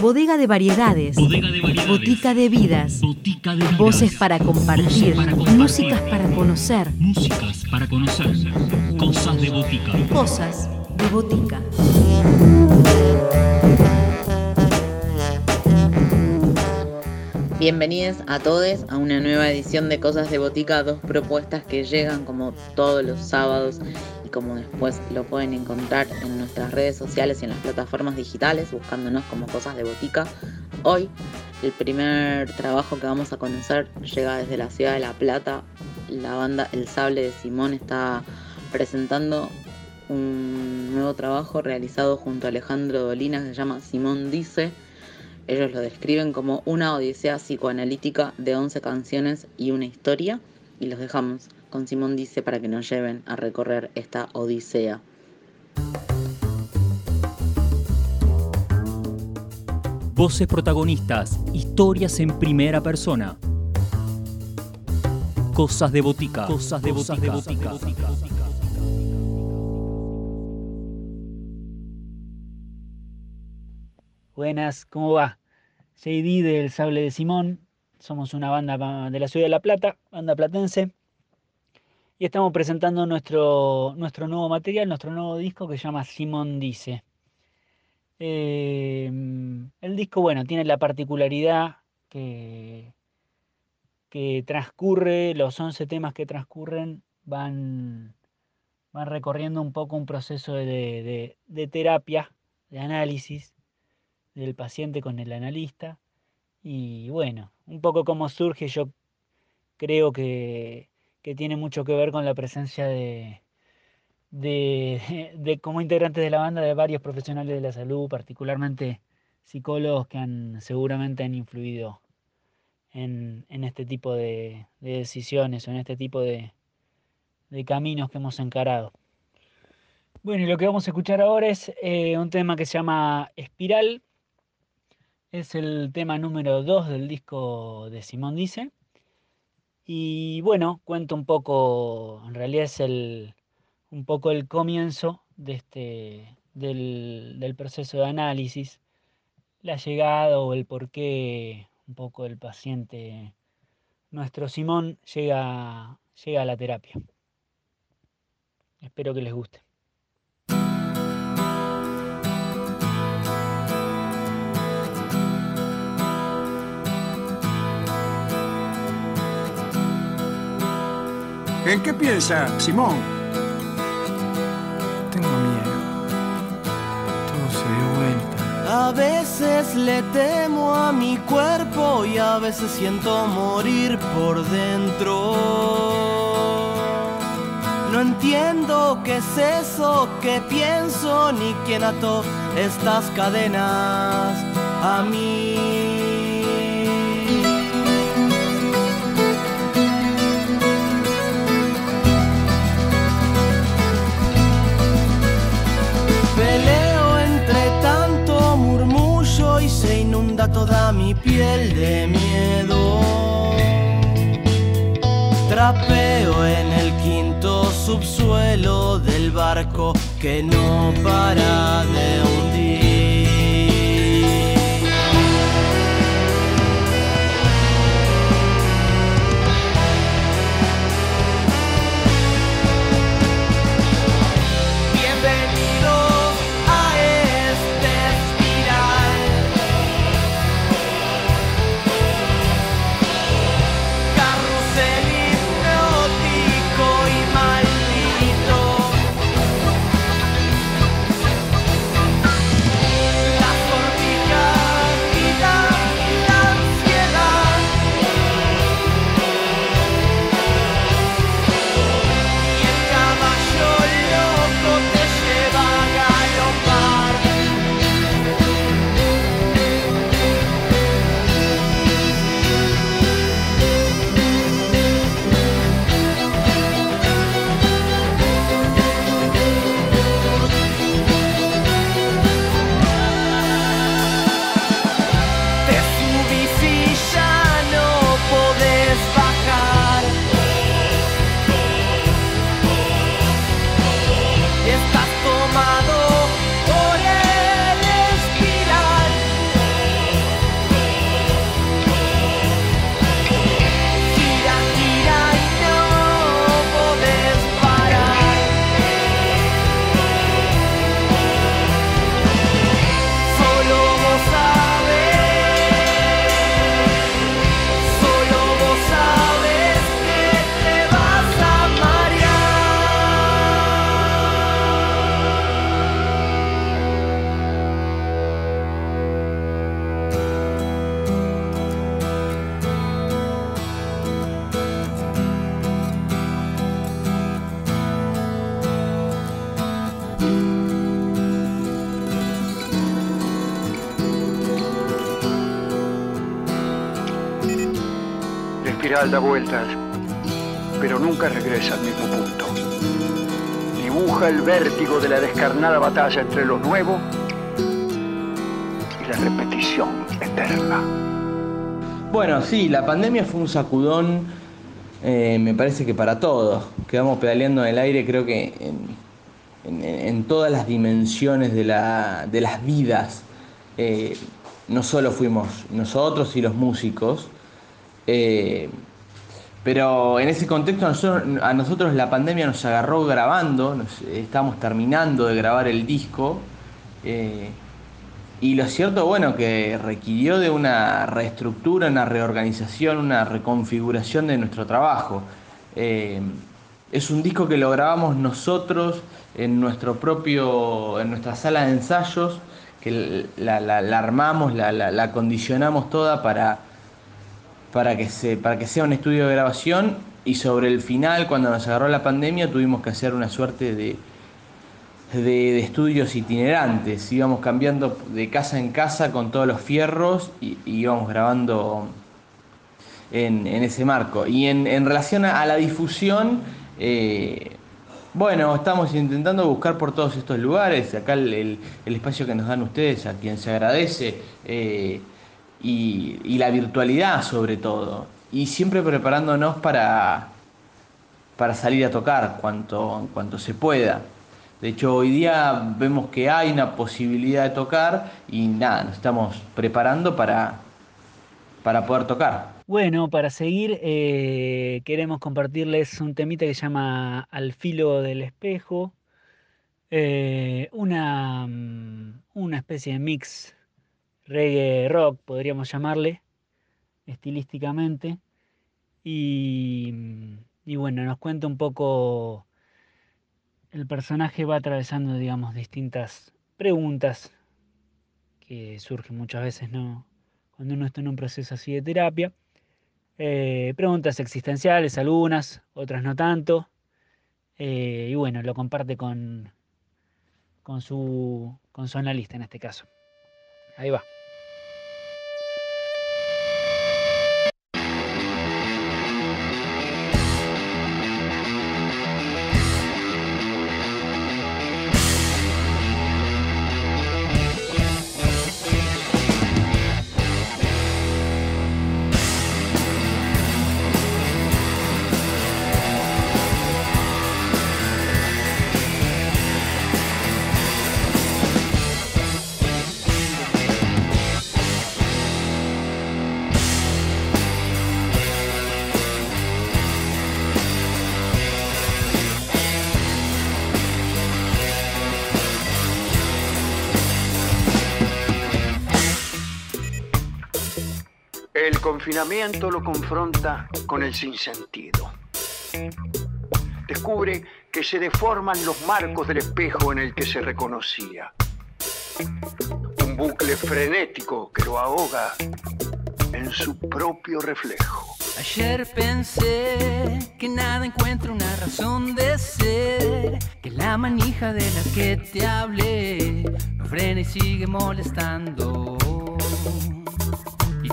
Bodega de variedades. Bodega de variedades. Botica de vidas. Botica de vidas. Voces para compartir. Voces para compartir. Músicas para conocer. Músicas para conocer. Cosas de botica. Cosas de botica. Bienvenidos a todos a una nueva edición de Cosas de Botica, dos propuestas que llegan como todos los sábados y como después lo pueden encontrar en nuestras redes sociales y en las plataformas digitales buscándonos como Cosas de Botica. Hoy el primer trabajo que vamos a conocer llega desde la ciudad de La Plata. La banda El Sable de Simón está presentando un nuevo trabajo realizado junto a Alejandro Dolina que se llama Simón Dice. Ellos lo describen como una odisea psicoanalítica de 11 canciones y una historia. Y los dejamos con Simón Dice para que nos lleven a recorrer esta odisea. Voces protagonistas. Historias en primera persona. Cosas de botica. Cosas de botica. Buenas, ¿cómo va? JD del Sable de Simón. Somos una banda de la ciudad de La Plata, banda platense. Y estamos presentando nuestro, nuestro nuevo material, nuestro nuevo disco que se llama Simón Dice. Eh, el disco, bueno, tiene la particularidad que, que transcurre, los 11 temas que transcurren van, van recorriendo un poco un proceso de, de, de terapia, de análisis del paciente con el analista. Y bueno, un poco cómo surge, yo creo que, que tiene mucho que ver con la presencia de, como integrantes de la banda de varios profesionales de la salud, particularmente psicólogos que han seguramente han influido en, este tipo de, de, decisiones o en este tipo de, de, caminos que hemos encarado. Bueno, y lo que vamos a escuchar ahora es eh, un tema que se llama Espiral, es el tema número 2 del disco de Simón Dice. Y bueno, cuento un poco, en realidad es el, un poco el comienzo de este, del, proceso de análisis, la llegada o el por qué un poco el paciente, nuestro Simón, llega, llega a la terapia. Espero que les guste. ¿En qué piensa, Simón? Tengo miedo. Todo se dio vuelta. A veces le temo a mi cuerpo y a veces siento morir por dentro. No entiendo qué es eso que pienso ni quién ató estas cadenas a mí. Piel de miedo. Trapeo en el quinto subsuelo del barco que no para de hundir. Da vueltas, pero nunca regresa al mismo punto. Dibuja el vértigo de la descarnada batalla entre lo nuevo y la repetición eterna. Bueno, sí, la pandemia fue un sacudón, eh, me parece que para todos. Quedamos pedaleando en el aire, creo que en todas las dimensiones de, la- de las vidas. Eh, no solo fuimos nosotros y los músicos, eh, pero en ese contexto a nosotros, la pandemia nos agarró grabando, nos- estábamos terminando de grabar el disco. eh, y lo cierto, bueno, que requirió de una reestructura, una reorganización, una reconfiguración de nuestro trabajo. Eh, es un disco que lo grabamos nosotros en nuestro propio, en nuestra sala de ensayos, que la, la- armamos, la, la- acondicionamos toda para, para, que se, para que sea un estudio de grabación y sobre el final, cuando nos agarró la pandemia, tuvimos que hacer una suerte de, de, estudios itinerantes. Íbamos cambiando de casa en casa con todos los fierros y, íbamos grabando en, en ese marco. Y en, en relación a, la difusión, eh, bueno, estamos intentando buscar por todos estos lugares, acá el, el- el espacio que nos dan ustedes, a quien se agradece, eh, y, la virtualidad sobre todo. Y siempre preparándonos para, para salir a tocar cuanto, cuanto se pueda. De hecho, hoy día vemos que hay una posibilidad de tocar y nada, nos estamos preparando para, para poder tocar. Bueno, para seguir, eh, queremos compartirles un temita que se llama Al filo del espejo. eh, una, mm, una especie de mix reggae rock, podríamos llamarle, estilísticamente. Y, bueno, nos cuenta un poco. El personaje va atravesando, digamos, distintas preguntas que surgen muchas veces, ¿no? Cuando uno está en un proceso así de terapia. Eh, preguntas existenciales, algunas, otras no tanto. Eh, y bueno, lo comparte con, con, su, con su analista en este caso. Ahí va. Confinamiento lo confronta con el sinsentido. Descubre que se deforman los marcos del espejo en el que se reconocía. Un bucle frenético que lo ahoga en su propio reflejo. Ayer pensé que nada encuentra una razón de ser, que la manija de la que te hablé no frena y sigue molestando.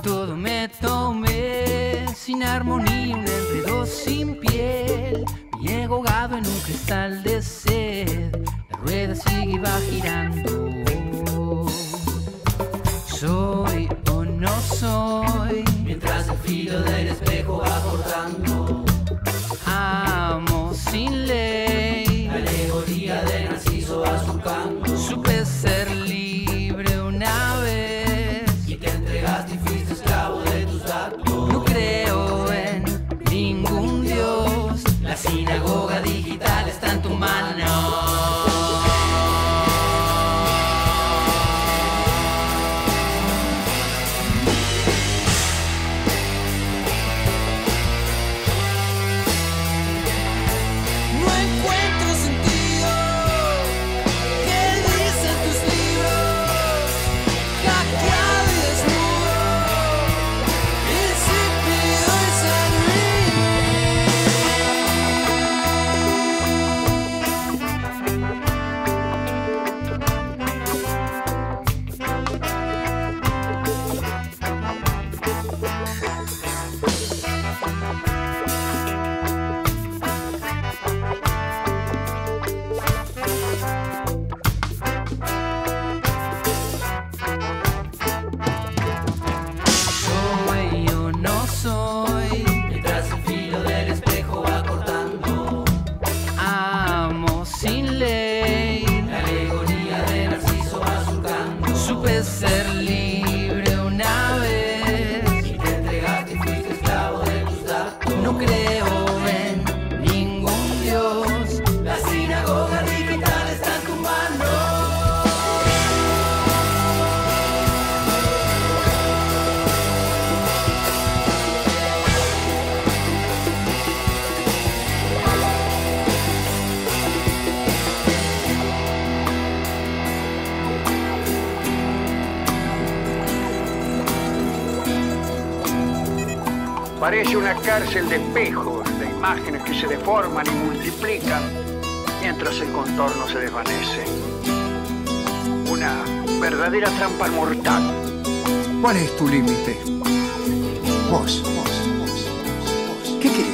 Todo me tomé sin armonía, un enredo sin piel, mi ego ahogado en un cristal de sed, la rueda sigue y va girando. Soy o no soy, mientras el filo del espejo va cortando. Amo sin ley, la alegoría de Narciso va. Supe ser libre una cárcel de espejos, de imágenes que se deforman y multiplican mientras el contorno se desvanece. Una verdadera trampa mortal. ¿Cuál es tu límite? Vos, vos, vos, vos. ¿Qué querés?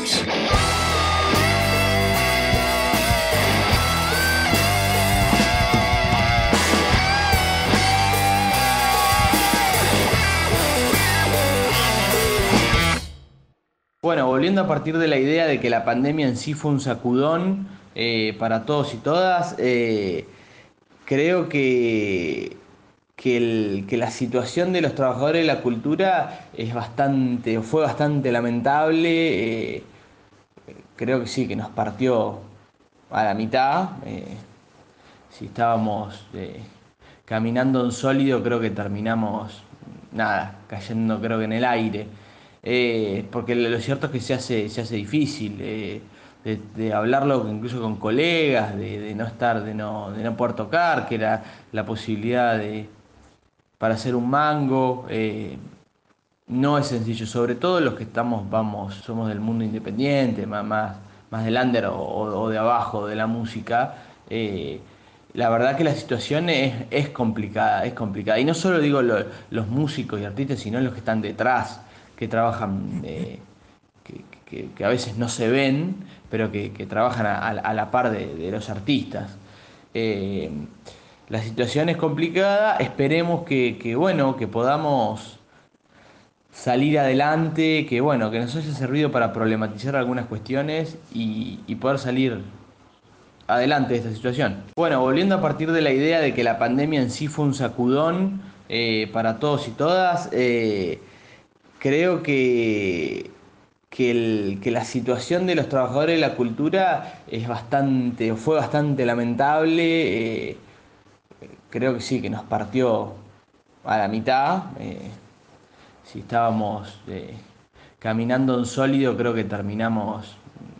Volviendo a partir de la idea de que la pandemia en sí fue un sacudón eh, para todos y todas, eh, creo que, que, la situación de los trabajadores de la cultura es bastante, fue bastante lamentable. eh, creo que sí, que nos partió a la mitad. si estábamos caminando en sólido, creo que terminamos, nada, cayendo creo que en el aire. Eh, porque lo cierto es que se hace, se hace difícil eh, de, hablarlo incluso con colegas, de, de no estar, de no, de no poder tocar, que era la posibilidad de para hacer un mango. eh, no es sencillo, sobre todo los que estamos, vamos, somos del mundo independiente, más, más, más del under o de abajo de la música. eh, la verdad que la situación es, es complicada, es complicada. Y no solo digo lo- los músicos y artistas, sino los que están detrás, que trabajan, eh, que, que- a veces no se ven, pero que, que trabajan a, la par de, de los artistas. Eh, la situación es complicada, esperemos que, bueno, que podamos salir adelante, que bueno, que nos haya servido para problematizar algunas cuestiones y, y poder salir adelante de esta situación. Bueno, volviendo a partir de la idea de que la pandemia en sí fue un sacudón eh, para todos y todas, creo que, que, la situación de los trabajadores de la cultura es bastante, fue bastante lamentable. eh, creo que sí, que nos partió a la mitad. eh, si estábamos eh, caminando en sólido, creo que terminamos,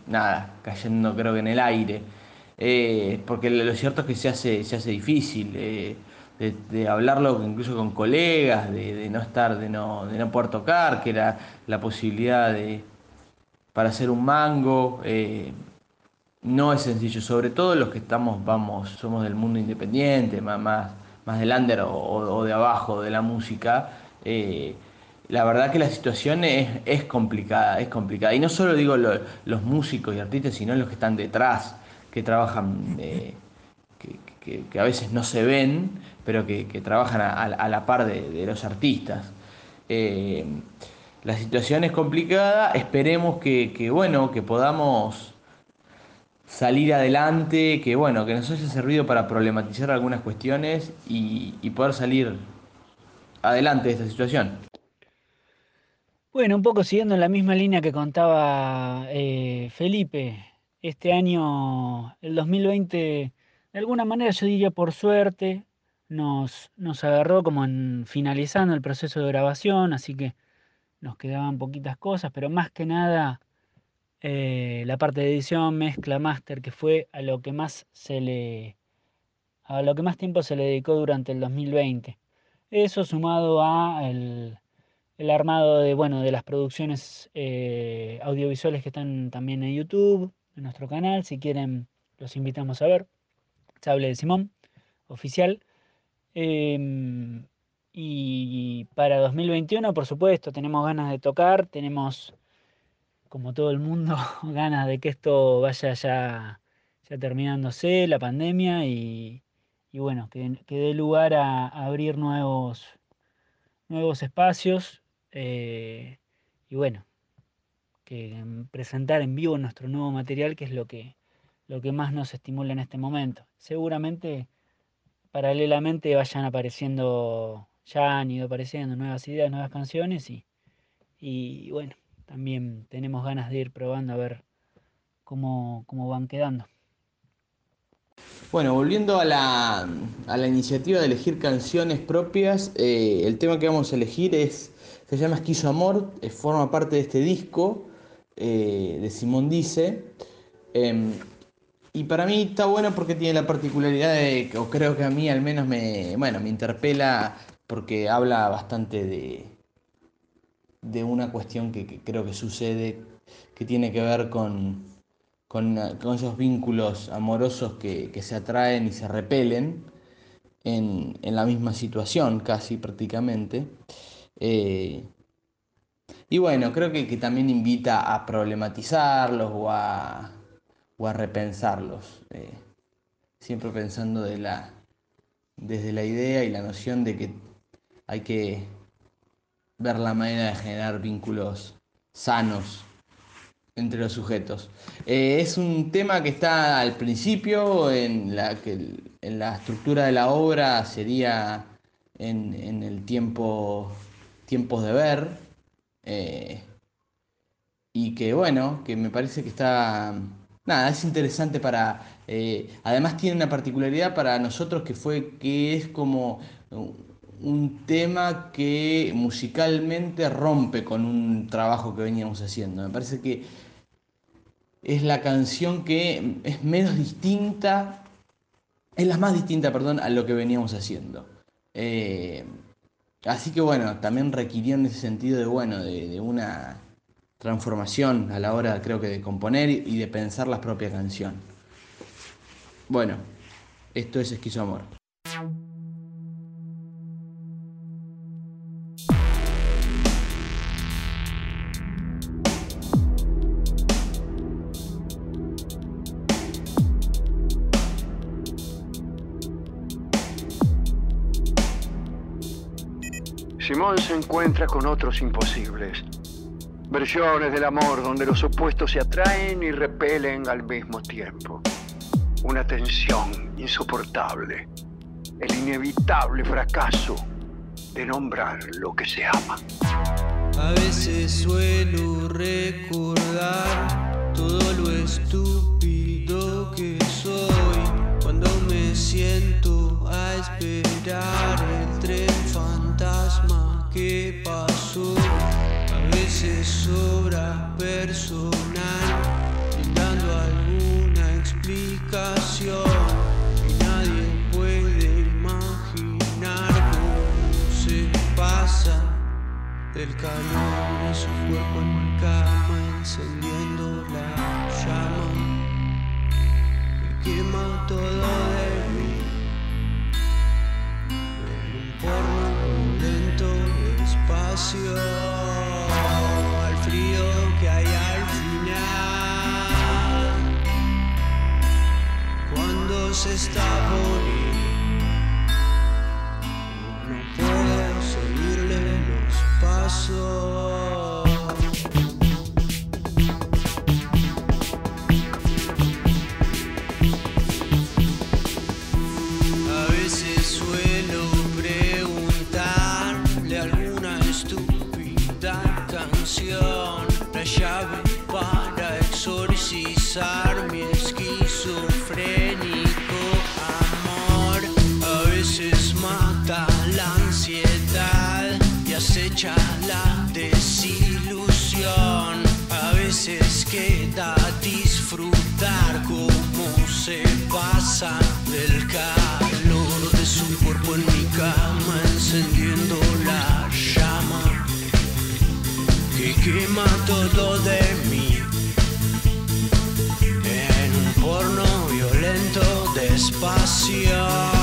nada, cayendo creo que en el aire. Porque lo cierto es que se hace, se hace difícil de, hablarlo incluso con colegas, de, no estar, de no, de no poder tocar, que era la posibilidad de para hacer un mango. eh, no es sencillo, sobre todo los que estamos, vamos, somos del mundo independiente, más, más, del under o, de abajo de la música. eh, la verdad que la situación es, es complicada, es complicada. Y no solo digo lo- los músicos y artistas, sino los que están detrás, que trabajan, eh, que- a veces no se ven, pero que, trabajan a, la par de, los artistas. Eh, la situación es complicada, esperemos que, que, bueno, que podamos salir adelante, que bueno, que nos haya servido para problematizar algunas cuestiones y, y poder salir adelante de esta situación. Bueno, un poco siguiendo en la misma línea que contaba eh, Felipe, este año, el 2020, de alguna manera yo diría por suerte, nos, nos agarró como en finalizando el proceso de grabación, así que nos quedaban poquitas cosas, pero más que nada eh, la parte de edición, mezcla, máster, que fue a lo que más se le, a lo que más tiempo se le dedicó durante el 2020. Eso sumado a el, el armado de, bueno, de las producciones eh, audiovisuales que están también en YouTube, en nuestro canal. Si quieren, los invitamos a ver. Sable de Simón, oficial. Em, y para 2021, por supuesto, tenemos ganas de tocar, tenemos, como todo el mundo, ganas de que esto vaya ya, terminándose, la pandemia, y, bueno, que, dé lugar a, abrir nuevos, nuevos espacios eh, y bueno, que presentar en vivo nuestro nuevo material, que es lo que, lo que más nos estimula en este momento. Seguramente, paralelamente, vayan apareciendo, ya han ido apareciendo nuevas ideas, nuevas canciones y, y bueno, también tenemos ganas de ir probando a ver cómo, cómo van quedando. Bueno, volviendo a la, a la iniciativa de elegir canciones propias, eh, el tema que vamos a elegir es, se llama Esquizo Amor, eh, forma parte de este disco eh, de Simón Dice. Y para mí está bueno porque tiene la particularidad de, que- o creo que a mí al menos me, bueno, me interpela porque habla bastante de, de una cuestión que, creo que sucede, que tiene que ver con, con, con esos vínculos amorosos que, que, se atraen y se repelen en, en la misma situación, casi prácticamente. Eh, y bueno, creo que, que, también invita a problematizarlos o a, o a repensarlos, eh, siempre pensando de la, desde la idea y la noción de que hay que ver la manera de generar vínculos sanos entre los sujetos. Eh, es un tema que está al principio, en la, en la estructura de la obra sería en, en el tiempo, tiempos de ver, eh, y que bueno, que me parece que está, nada, es interesante para, eh, además tiene una particularidad para nosotros que fue que es como un tema que musicalmente rompe con un trabajo que veníamos haciendo. Me parece que es la canción que es menos distinta, es la más distinta, perdón, a lo que veníamos haciendo. Eh, así que bueno, también requirió en ese sentido de, bueno, de, de, una transformación a la hora, creo que, de componer y de pensar la propia canción. Bueno, esto es Esquizo Amor. Simón se encuentra con otros imposibles. Versiones del amor donde los opuestos se atraen y repelen al mismo tiempo. Una tensión insoportable. El inevitable fracaso de nombrar lo que se ama. A veces suelo recordar todo lo estúpido que soy cuando me siento a esperar el tren fantasma que pasó. A veces sobra personal brindando alguna explicación. Y nadie puede imaginar cómo se pasa del calor de su cuerpo en mi cama encendiendo la llama que quema todo de mí. En un porno lento despacio se está ir. No puedo seguirle los pasos. A veces suelo preguntarle alguna estúpida canción, la llave para exorcizar en mi cama, encendiendo la llama que quema todo de mí. En un porno violento despacio,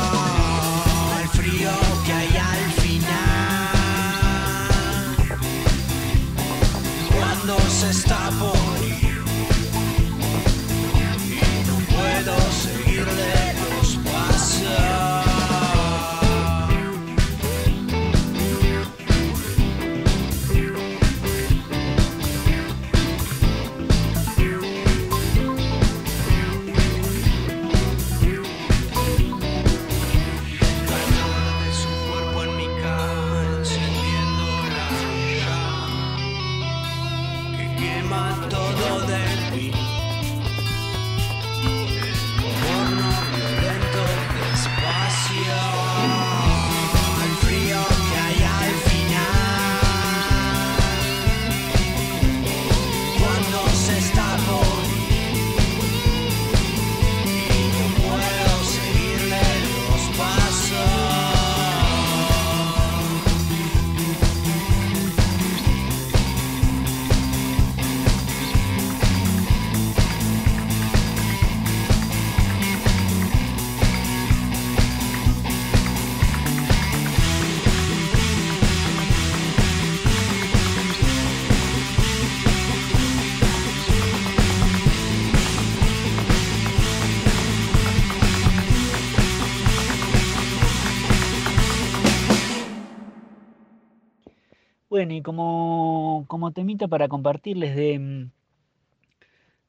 Bueno, y como, como temita para compartirles de, mm,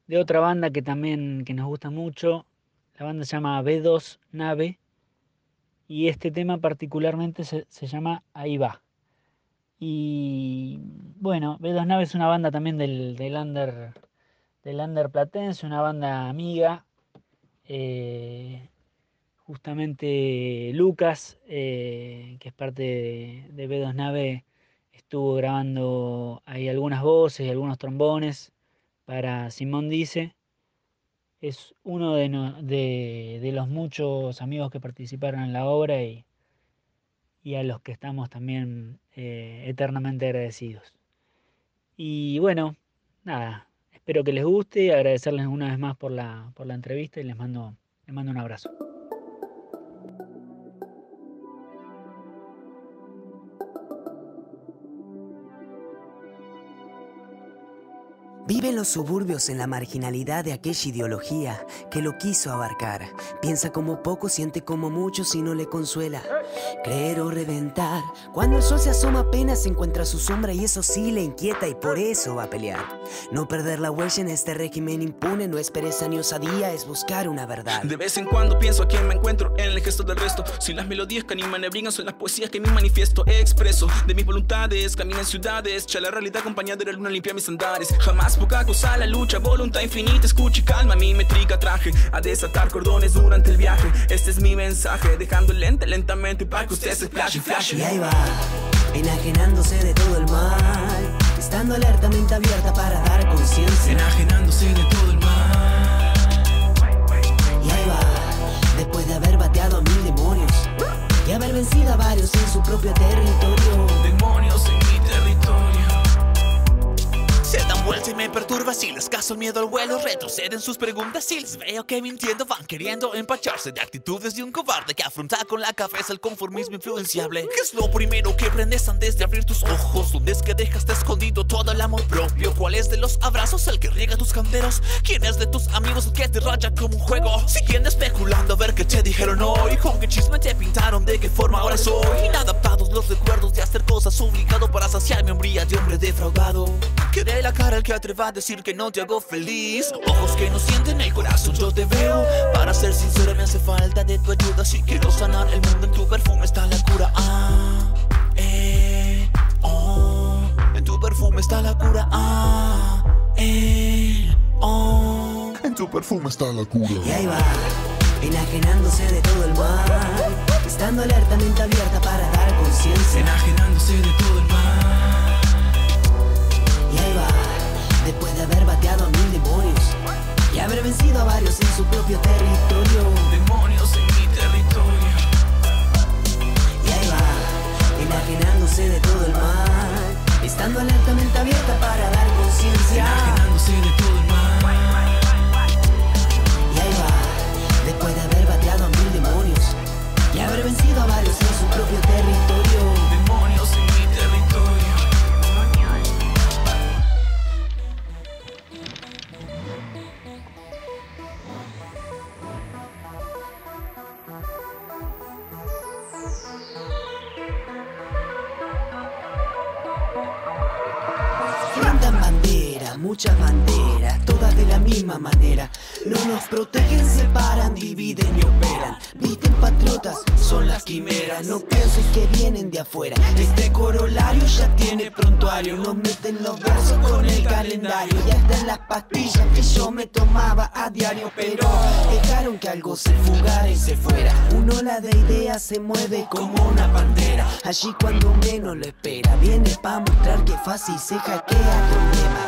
de otra banda que también que nos gusta mucho, la banda se llama B2 Nave y este tema particularmente se, se llama Ahí va. Y bueno, B2 Nave es una banda también del, del under del platense, una banda amiga. eh, justamente Lucas, eh, que es parte de, de B2 Nave, estuvo grabando ahí algunas voces y algunos trombones para Simón Dice. Es uno de, los muchos amigos que participaron en la obra y, y a los que estamos también eh, eternamente agradecidos. Y bueno, nada, espero que les guste, agradecerles una vez más por la, por la entrevista y les mando, les mando un abrazo. Vive los suburbios en la marginalidad de aquella ideología que lo quiso abarcar. Piensa como poco, siente como mucho si no le consuela. Creer o reventar. Cuando el sol se asoma apenas encuentra su sombra y eso sí le inquieta y por eso va a pelear. No perder la huella en este régimen impune no es pereza ni osadía, es buscar una verdad. De vez en cuando pienso a quién me encuentro en el gesto del resto. Si las melodías que animan y brincan son las poesías que mi manifiesto expreso. De mis voluntades, camino en ciudades. Cha la realidad acompañada de la luna limpia mis andares. Jamás poca cosa la lucha, voluntad infinita. Escucha y calma mi métrica traje. A desatar cordones durante el viaje. Este es mi mensaje, dejando lente lentamente para que usted se flash y flash. Y ahí va, enajenándose de todo el mal, estando alertamente abierta para dar conciencia. Enajenándose de todo el mal. Y ahí va, después de haber bateado a mil demonios y haber vencido a varios en su propio territorio. Demonios en vuelta y me perturba si les caso el miedo al vuelo Retroceden sus preguntas si les veo que mintiendo Van queriendo empacharse de actitudes de un cobarde Que afronta con la cabeza el conformismo influenciable ¿Qué es lo primero que aprendes antes de abrir tus ojos? ¿Dónde es que dejaste escondido todo el amor propio? ¿Cuál es de los abrazos el que riega tus canderos? ¿Quién es de tus amigos el que te raya como un juego? Siguiendo especulando a ver qué te dijeron hoy Con qué chisme te pintaron, de qué forma ahora soy Inadaptados los recuerdos de hacer cosas obligado Para saciar mi hombría de hombre defraudado Que dé la cara el que atreva a decir que no te hago feliz. Ojos que no sienten el corazón, yo te veo. Para ser sincero me hace falta de tu ayuda. Si quiero sanar el mundo en tu perfume está la cura. Ah, eh, oh. En tu perfume está la cura. Ah, eh, oh. En tu perfume está la cura. Y ahí va, enajenándose de todo el mal, estando alertamente abierta para dar conciencia. Enajenándose de todo el mal. Después de haber bateado a mil demonios y haber vencido a varios en su propio territorio. Demonios en mi territorio. Y ahí va, enajenándose de todo el mal, estando alertamente abierta calendario. Ya están las pastillas que yo me tomaba a diario. Pero dejaron que algo se fugara y se fuera. Una ola de ideas se mueve como una pantera. Allí cuando menos lo espera. Viene pa' mostrar que fácil se hackea el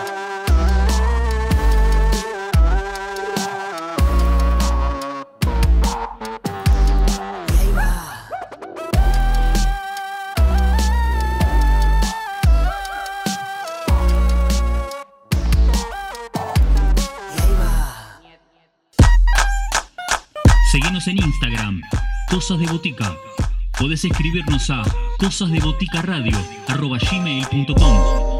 En Instagram, Cosas de Botica. Podés escribirnos a cosasdeboticaradio.gmail.com